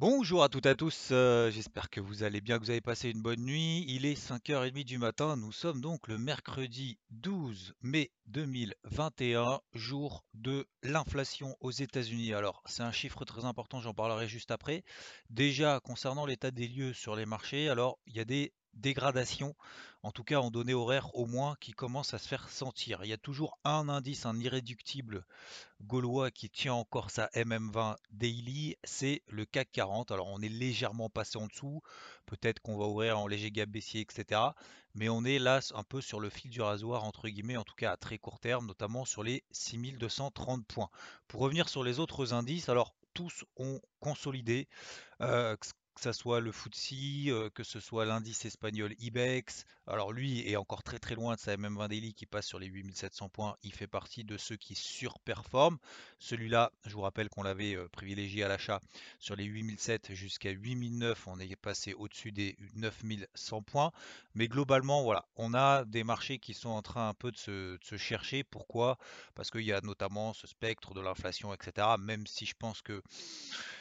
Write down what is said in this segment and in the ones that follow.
Bonjour à toutes et à tous, euh, j'espère que vous allez bien, que vous avez passé une bonne nuit. Il est 5h30 du matin, nous sommes donc le mercredi 12 mai 2021, jour de l'inflation aux États-Unis. Alors, c'est un chiffre très important, j'en parlerai juste après. Déjà, concernant l'état des lieux sur les marchés, alors il y a des dégradations, en tout cas en données horaires au moins, qui commencent à se faire sentir. Il y a toujours un indice, un irréductible gaulois qui tient encore sa MM20 daily, c'est le CAC 40. Alors on est légèrement passé en dessous, peut-être qu'on va ouvrir en léger gap baissier, etc. Mais on est là un peu sur le fil du rasoir, entre guillemets, en tout cas à très court terme, notamment sur les 6230 points. Pour revenir sur les autres indices, alors tous ont consolidé, euh, que ça soit le FTSE, que ce soit l'indice espagnol IBEX. Alors lui est encore très très loin de sa MM20 daily qui passe sur les 8700 points. Il fait partie de ceux qui surperforment. Celui-là, je vous rappelle qu'on l'avait privilégié à l'achat sur les 8007 jusqu'à 8009. On est passé au-dessus des 9100 points. Mais globalement, voilà, on a des marchés qui sont en train un peu de se chercher. Pourquoi? Parce qu'il y a notamment ce spectre de l'inflation, etc. Même si je pense que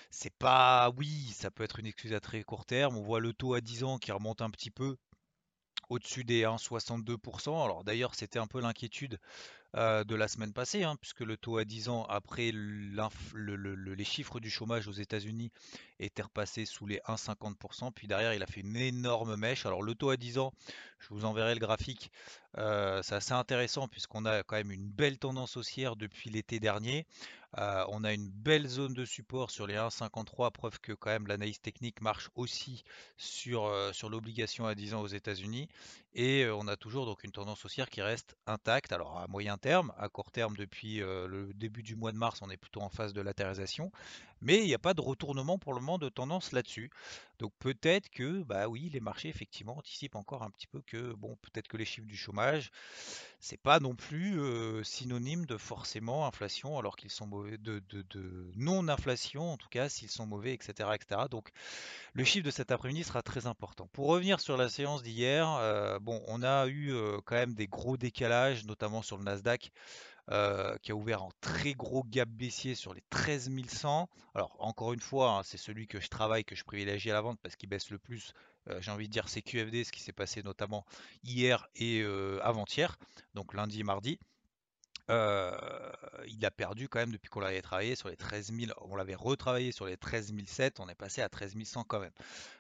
c'est pas, oui, ça peut être une excuse à très court terme. On voit le taux à 10 ans qui remonte un petit peu au-dessus des 1,62%. Alors d'ailleurs, c'était un peu l'inquiétude euh, de la semaine passée, hein, puisque le taux à 10 ans, après les chiffres du chômage aux États-Unis, était repassé sous les 1,50%. Puis derrière, il a fait une énorme mèche. Alors le taux à 10 ans, je vous enverrai le graphique, euh, c'est assez intéressant puisqu'on a quand même une belle tendance haussière depuis l'été dernier. Euh, on a une belle zone de support sur les 1,53, preuve que quand même l'analyse technique marche aussi sur, sur l'obligation à 10 ans aux États-Unis. Et on a toujours donc une tendance haussière qui reste intacte. Alors à moyen terme, à court terme, depuis le début du mois de mars, on est plutôt en phase de latérisation. Mais il n'y a pas de retournement pour le moment de tendance là-dessus. Donc peut-être que, bah oui, les marchés effectivement anticipent encore un petit peu que, bon, peut-être que les chiffres du chômage, c'est pas non plus synonyme de forcément inflation alors qu'ils sont mauvais, de, non-inflation en tout cas s'ils sont mauvais, etc., etc. Donc le chiffre de cet après-midi sera très important. Pour revenir sur la séance d'hier, on a eu quand même des gros décalages, notamment sur le Nasdaq. qui a ouvert en très gros gap baissier sur les 13 100. Alors encore une fois, hein, c'est celui que je travaille, que je privilégie à la vente parce qu'il baisse le plus j'ai envie de dire c'est QFD, ce qui s'est passé notamment hier et avant-hier, donc lundi et mardi. Il a perdu quand même depuis qu'on l'avait travaillé sur les 13 000, on l'avait retravaillé sur les 13 007, on est passé à 13 100 quand même.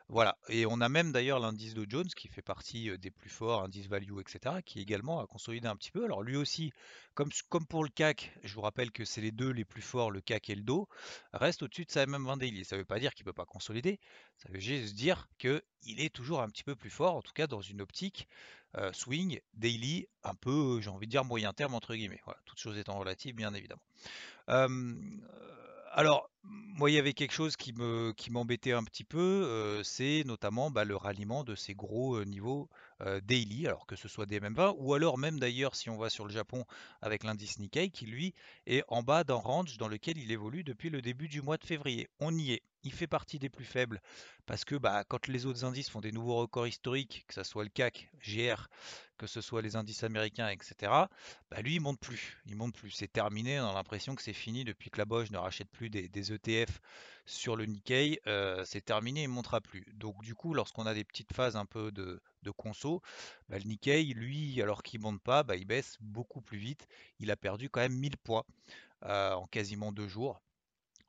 Voilà, et on a même d'ailleurs l'indice de Jones qui fait partie des plus forts, indice value, etc., qui également a consolidé un petit peu. Alors lui aussi, comme, pour le CAC, je vous rappelle que c'est les deux les plus forts, le CAC et le DO, reste au-dessus de sa même 20 daily. Ça ne veut pas dire qu'il ne peut pas consolider, ça veut juste dire qu'il est toujours un petit peu plus fort, en tout cas dans une optique swing, daily, un peu, j'ai envie de dire moyen terme entre guillemets. Voilà, toutes choses étant relatives, bien évidemment. alors, moi, il y avait quelque chose qui me qui m'embêtait un petit peu, c'est notamment bah, le ralliement de ces gros niveaux daily, alors que ce soit des MM20, ou alors même d'ailleurs si on va sur le Japon avec l'indice Nikkei, qui lui est en bas d'un range dans lequel il évolue depuis le début du mois de février. On y est. Il fait partie des plus faibles parce que bah, quand les autres indices font des nouveaux records historiques, que ce soit le CAC, GR, que ce soit les indices américains, etc., bah, lui, il monte plus. Il monte plus. C'est terminé. On a l'impression que c'est fini depuis que la Bosch ne rachète plus des, ETF sur le Nikkei. C'est terminé, il ne montera plus. Donc, du coup, lorsqu'on a des petites phases un peu de, conso, bah, le Nikkei, lui, alors qu'il ne monte pas, il baisse beaucoup plus vite. Il a perdu quand même 1000 points euh, en quasiment deux jours.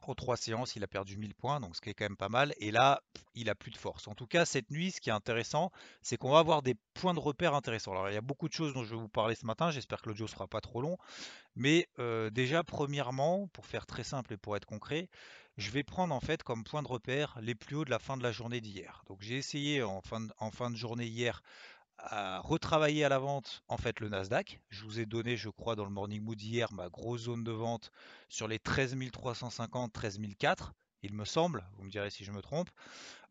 En trois séances, il a perdu 1000 points, donc ce qui est quand même pas mal. Et là, il a plus de force. En tout cas, cette nuit, ce qui est intéressant, c'est qu'on va avoir des points de repère intéressants. Alors, il y a beaucoup de choses dont je vais vous parler ce matin. J'espère que l'audio ne sera pas trop long. Mais euh, déjà, premièrement, pour faire très simple et pour être concret, je vais prendre en fait comme point de repère les plus hauts de la fin de la journée d'hier. Donc, j'ai essayé en fin de, en fin de journée hier à retravailler à la vente en fait le Nasdaq. Je vous ai donné, je crois, dans le Morning Mood hier, ma grosse zone de vente sur les 13 350, 13 004, il me semble. Vous me direz si je me trompe.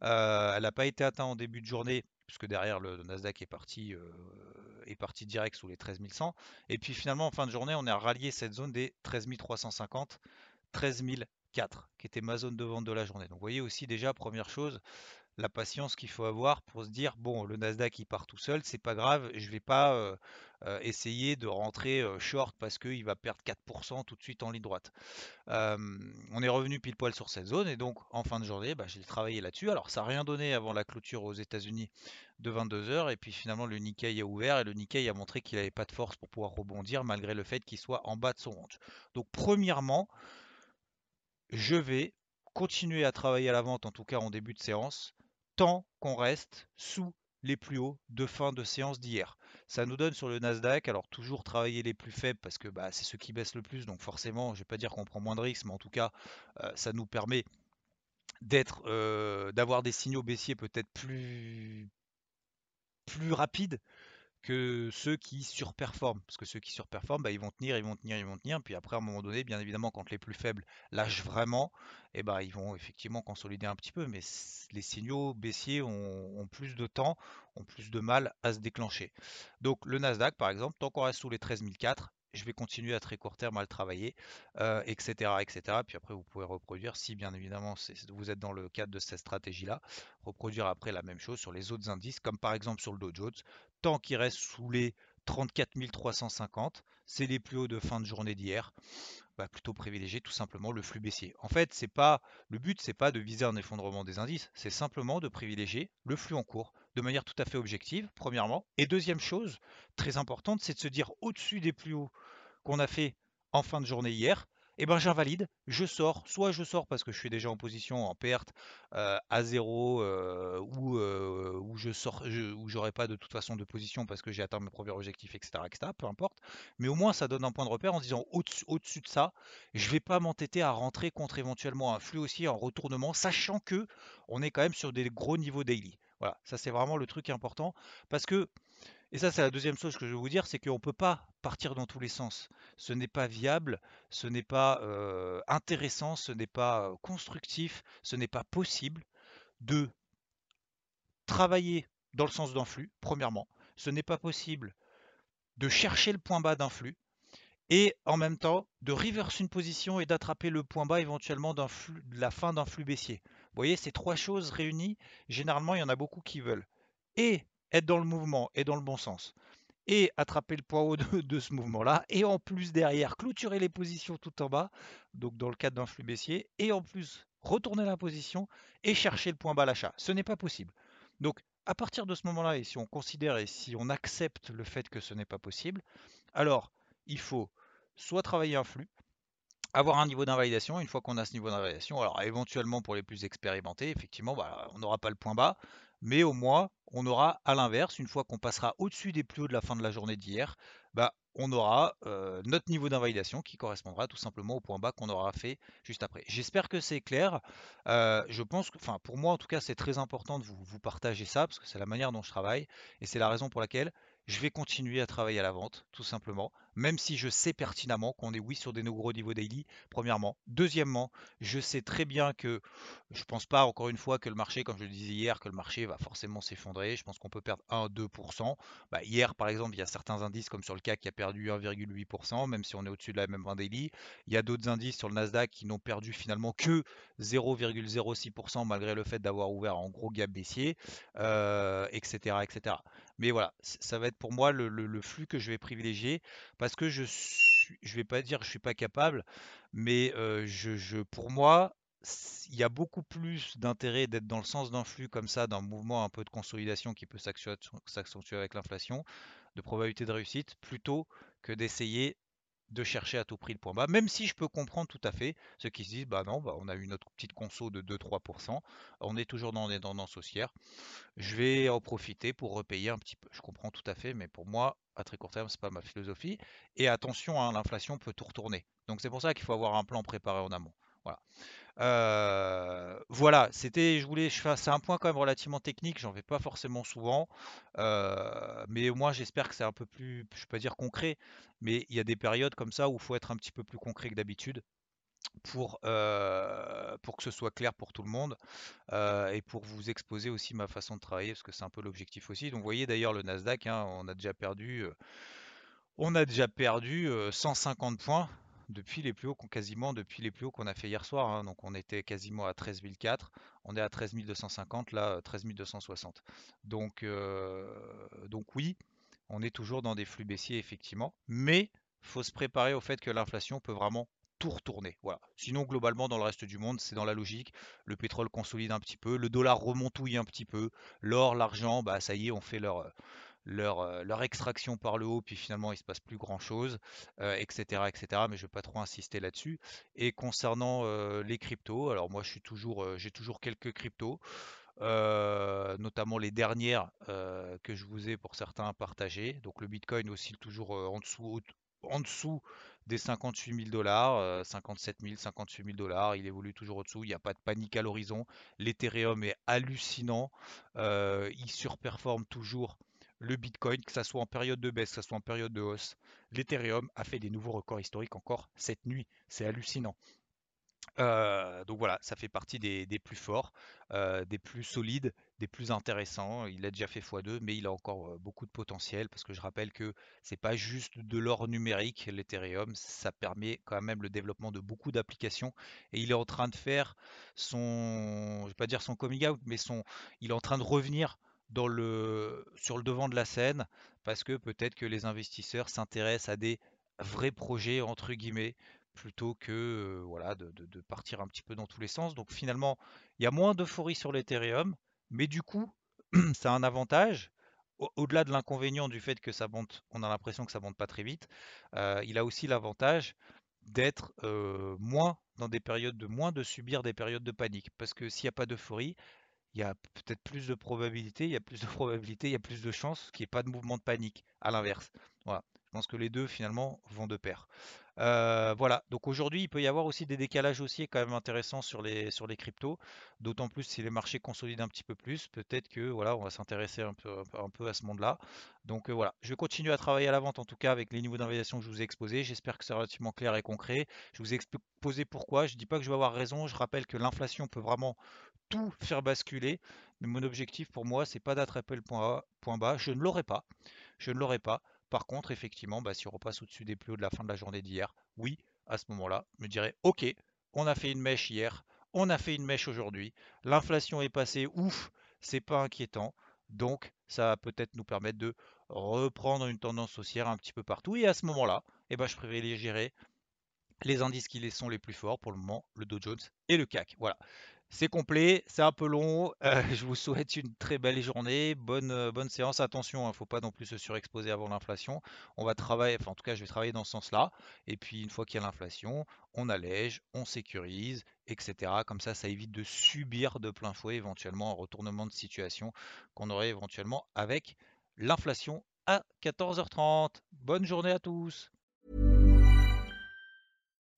Euh, elle n'a pas été atteinte en début de journée, puisque derrière le Nasdaq est parti, euh, est parti direct sous les 13 100. Et puis finalement, en fin de journée, on a rallié cette zone des 13 350, 13 004, qui était ma zone de vente de la journée. Donc vous voyez aussi déjà, première chose, la patience qu'il faut avoir pour se dire bon le Nasdaq il part tout seul, c'est pas grave, je vais pas euh, euh, essayer de rentrer euh, short parce qu'il va perdre 4% tout de suite en ligne droite. on est revenu pile poil sur cette zone et donc en fin de journée bah, j'ai travaillé là-dessus. Alors ça n'a rien donné avant la clôture aux États-Unis de 22h et puis finalement le Nikkei a ouvert et le Nikkei a montré qu'il n'avait pas de force pour pouvoir rebondir malgré le fait qu'il soit en bas de son range. Donc premièrement, je vais continuer à travailler à la vente en tout cas en début de séance tant qu'on reste sous les plus hauts de fin de séance d'hier. Ça nous donne sur le Nasdaq, alors toujours travailler les plus faibles parce que bah, c'est ceux qui baissent le plus, donc forcément, je ne vais pas dire qu'on prend moins de risques, mais en tout cas, euh, ça nous permet euh, d'avoir des signaux baissiers peut-être plus rapides que ceux qui surperforment. Parce que ceux qui surperforment, bah, ils vont tenir, ils vont tenir, ils vont tenir. Puis après, à un moment donné, bien évidemment, quand les plus faibles lâchent vraiment, et eh ben, ils vont effectivement consolider un petit peu. Mais les signaux baissiers ont, plus de temps, ont plus de mal à se déclencher. Donc le Nasdaq, par exemple, tant qu'on reste sous les 13 je vais continuer à très court terme à le travailler, etc., etc. Puis après, vous pouvez reproduire, si bien évidemment vous êtes dans le cadre de cette stratégie-là, reproduire après la même chose sur les autres indices, comme par exemple sur le Dow Jones, tant qu'il reste sous les 34 350, c'est les plus hauts de fin de journée d'hier. Bah, plutôt privilégier tout simplement le flux baissier. En fait, c'est pas le but, c'est pas de viser un effondrement des indices, c'est simplement de privilégier le flux en cours de manière tout à fait objective, premièrement. Et deuxième chose, très importante, c'est de se dire au-dessus des plus hauts qu'on a fait en fin de journée hier, eh ben j'invalide, je sors, soit je sors parce que je suis déjà en position en perte euh, à zéro euh, ou euh, où je sors, où j'aurai pas de toute façon de position parce que j'ai atteint mes premiers objectifs, etc., etc., peu importe. Mais au moins ça donne un point de repère en disant au-dessus, au-dessus de ça, je vais pas m'entêter à rentrer contre éventuellement un flux aussi en retournement, sachant que on est quand même sur des gros niveaux daily. Voilà, ça c'est vraiment le truc important parce que et ça, c'est la deuxième chose que je veux vous dire, c'est qu'on ne peut pas partir dans tous les sens. Ce n'est pas viable, ce n'est pas intéressant, ce n'est pas constructif, ce n'est pas possible de travailler dans le sens d'un flux, premièrement. Ce n'est pas possible de chercher le point bas d'un flux et en même temps de reverse une position et d'attraper le point bas éventuellement de la fin d'un flux baissier. Vous voyez, ces trois choses réunies, généralement, il y en a beaucoup qui veulent. Et être dans le mouvement et dans le bon sens, et attraper le point haut de, ce mouvement-là, et en plus derrière clôturer les positions tout en bas, donc dans le cadre d'un flux baissier, et en plus retourner la position et chercher le point bas l'achat. Ce n'est pas possible. Donc à partir de ce moment-là, et si on considère et si on accepte le fait que ce n'est pas possible, alors il faut soit travailler un flux, avoir un niveau d'invalidation. Une fois qu'on a ce niveau d'invalidation, alors éventuellement pour les plus expérimentés, effectivement, bah, on n'aura pas le point bas, mais au moins, on aura à l'inverse, une fois qu'on passera au-dessus des plus hauts de la fin de la journée d'hier, bah, on aura euh, notre niveau d'invalidation qui correspondra tout simplement au point bas qu'on aura fait juste après. J'espère que c'est clair. Euh, je pense que, enfin, pour moi en tout cas, c'est très important de vous, vous partager ça parce que c'est la manière dont je travaille et c'est la raison pour laquelle je vais continuer à travailler à la vente, tout simplement, même si je sais pertinemment qu'on est oui sur des gros niveaux daily, premièrement. Deuxièmement, je sais très bien que je ne pense pas, encore une fois, que le marché, comme je le disais hier, que le marché va forcément s'effondrer. Je pense qu'on peut perdre 1-2%. Bah, hier, par exemple, il y a certains indices, comme sur le CAC, qui a perdu 1,8%, même si on est au-dessus de la même 20 daily. Il y a d'autres indices sur le Nasdaq qui n'ont perdu finalement que 0,06% malgré le fait d'avoir ouvert en gros gap baissier, euh, etc., etc. Mais voilà, ça va être pour moi le, flux que je vais privilégier que je je vais pas dire que je suis pas capable, mais je, pour moi, il y a beaucoup plus d'intérêt d'être dans le sens d'un flux comme ça, d'un mouvement un peu de consolidation qui peut s'accentuer avec l'inflation, de probabilité de réussite, plutôt que d'essayer de chercher à tout prix le point bas, même si je peux comprendre tout à fait ceux qui se disent bah non, bah on a eu notre petite conso de 2-3%, on est toujours dans des tendances haussières, je vais en profiter pour repayer un petit peu. Je comprends tout à fait, mais pour moi, à très court terme, c'est pas ma philosophie. Et attention, hein, l'inflation peut tout retourner. Donc c'est pour ça qu'il faut avoir un plan préparé en amont. Voilà. Euh, voilà, c'était, je voulais, je c'est un point quand même relativement technique, j'en vais pas forcément souvent, euh, mais moi j'espère que c'est un peu plus, je peux pas dire concret, mais il y a des périodes comme ça où il faut être un petit peu plus concret que d'habitude pour, euh, que ce soit clair pour tout le monde et pour vous exposer aussi ma façon de travailler, parce que c'est un peu l'objectif aussi. Donc vous voyez d'ailleurs le Nasdaq, hein, on a déjà perdu, on a déjà perdu 150 points depuis les plus hauts qu'on a fait hier soir. Hein. donc on était quasiment à 13 004, on est à 13 250, là 13 260. Donc, euh, donc oui, on est toujours dans des flux baissiers effectivement, mais faut se préparer au fait que l'inflation peut vraiment tout retourner. Voilà. Sinon, globalement, dans le reste du monde, c'est dans la logique. Le pétrole consolide un petit peu, le dollar remontouille un petit peu, l'or, l'argent, bah ça y est, on fait leur, leur, euh, leur, extraction par le haut, puis finalement il se passe plus grand chose, etc., euh, etc. Mais je vais pas trop insister là-dessus. Et concernant euh, les cryptos, alors moi je suis toujours, j'ai toujours quelques cryptos, notamment les dernières que je vous ai pour certains partagées. Donc le Bitcoin oscille toujours en dessous, en dessous des 58 000 dollars, 57 000, 58 000 dollars, il évolue toujours au-dessous, il n'y a pas de panique à l'horizon. L'Ethereum est hallucinant, il surperforme toujours le Bitcoin, que ce soit en période de baisse, que ce soit en période de hausse. L'Ethereum a fait des nouveaux records historiques encore cette nuit. C'est hallucinant. Euh, donc voilà, ça fait partie des, plus forts, euh, des plus solides, des plus intéressants. Il a déjà fait x2, mais il a encore euh, beaucoup de potentiel parce que je rappelle que c'est pas juste de l'or numérique, l'Ethereum, ça permet quand même le développement de beaucoup d'applications et il est en train de faire son, je vais pas dire son coming out, mais son, il est en train de revenir sur le devant de la scène parce que peut-être que les investisseurs s'intéressent à des vrais projets entre guillemets plutôt que euh, voilà de, partir un petit peu dans tous les sens. Donc finalement, il y a moins d'euphorie sur l'Ethereum, mais du coup, ça a un avantage. Au-delà de l'inconvénient du fait que ça monte, on a l'impression que ça monte pas très vite, euh, il a aussi l'avantage d'être euh, moins dans des périodes de moins de subir des périodes de panique. Parce que s'il n'y a pas d'euphorie, il y a peut-être plus de probabilité, il y a plus de probabilité, il y a plus de chances qu'il n'y ait pas de mouvement de panique, à l'inverse. Voilà. Je pense que les deux finalement vont de pair. Euh, voilà, donc aujourd'hui il peut y avoir aussi des décalages haussiers quand même intéressants sur les, cryptos, d'autant plus si les marchés consolident un petit peu plus, peut-être que voilà, on va s'intéresser un peu, à ce monde-là. Donc euh, voilà, je vais continuer à travailler à la vente en tout cas avec les niveaux d'investissement que je vous ai exposés. J'espère que c'est relativement clair et concret. Je vous ai exposé pourquoi. Je ne dis pas que je vais avoir raison. Je rappelle que l'inflation peut vraiment tout faire basculer. Mais mon objectif pour moi, c'est pas d'attraper le point, bas. Je ne l'aurai pas. Je ne l'aurai pas. Par contre, effectivement, bah, si on repasse au-dessus des plus hauts de la fin de la journée d'hier, oui, à ce moment-là, je me dirais, ok, on a fait une mèche hier, on a fait une mèche aujourd'hui, l'inflation est passée, ouf, c'est pas inquiétant. Donc, ça va peut-être nous permettre de reprendre une tendance haussière un petit peu partout. Et à ce moment-là, eh ben, je privilégierai les indices qui les sont les plus forts pour le moment, le Dow Jones et le CAC. Voilà. C'est complet, c'est un peu long. Euh, je vous souhaite une très belle journée, bonne, euh, bonne séance. Attention, il ne faut pas non plus se surexposer avant l'inflation. On va travailler, enfin en tout cas je vais travailler dans ce sens-là. Et puis une fois qu'il y a l'inflation, on allège, on sécurise, etc. Comme ça, ça évite de subir de plein fouet éventuellement un retournement de situation qu'on aurait éventuellement avec l'inflation à 14h30. Bonne journée à tous.